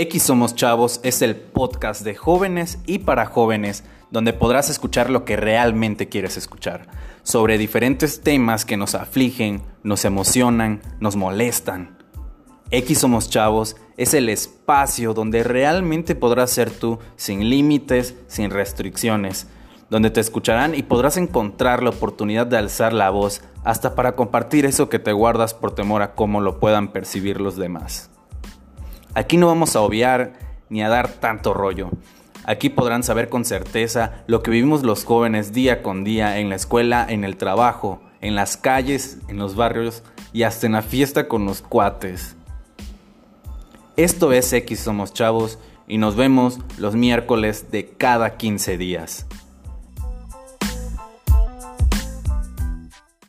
X Somos Chavos es el podcast de jóvenes y para jóvenes donde podrás escuchar lo que realmente quieres escuchar, sobre diferentes temas que nos afligen, nos emocionan, nos molestan. X Somos Chavos es el espacio donde realmente podrás ser tú sin límites, sin restricciones, donde te escucharán y podrás encontrar la oportunidad de alzar la voz hasta para compartir eso que te guardas por temor a cómo lo puedan percibir los demás. Aquí no vamos a obviar ni a dar tanto rollo. Aquí podrán saber con certeza lo que vivimos los jóvenes día con día en la escuela, en el trabajo, en las calles, en los barrios y hasta en la fiesta con los cuates. Esto es X Somos Chavos y nos vemos los miércoles de cada 15 días.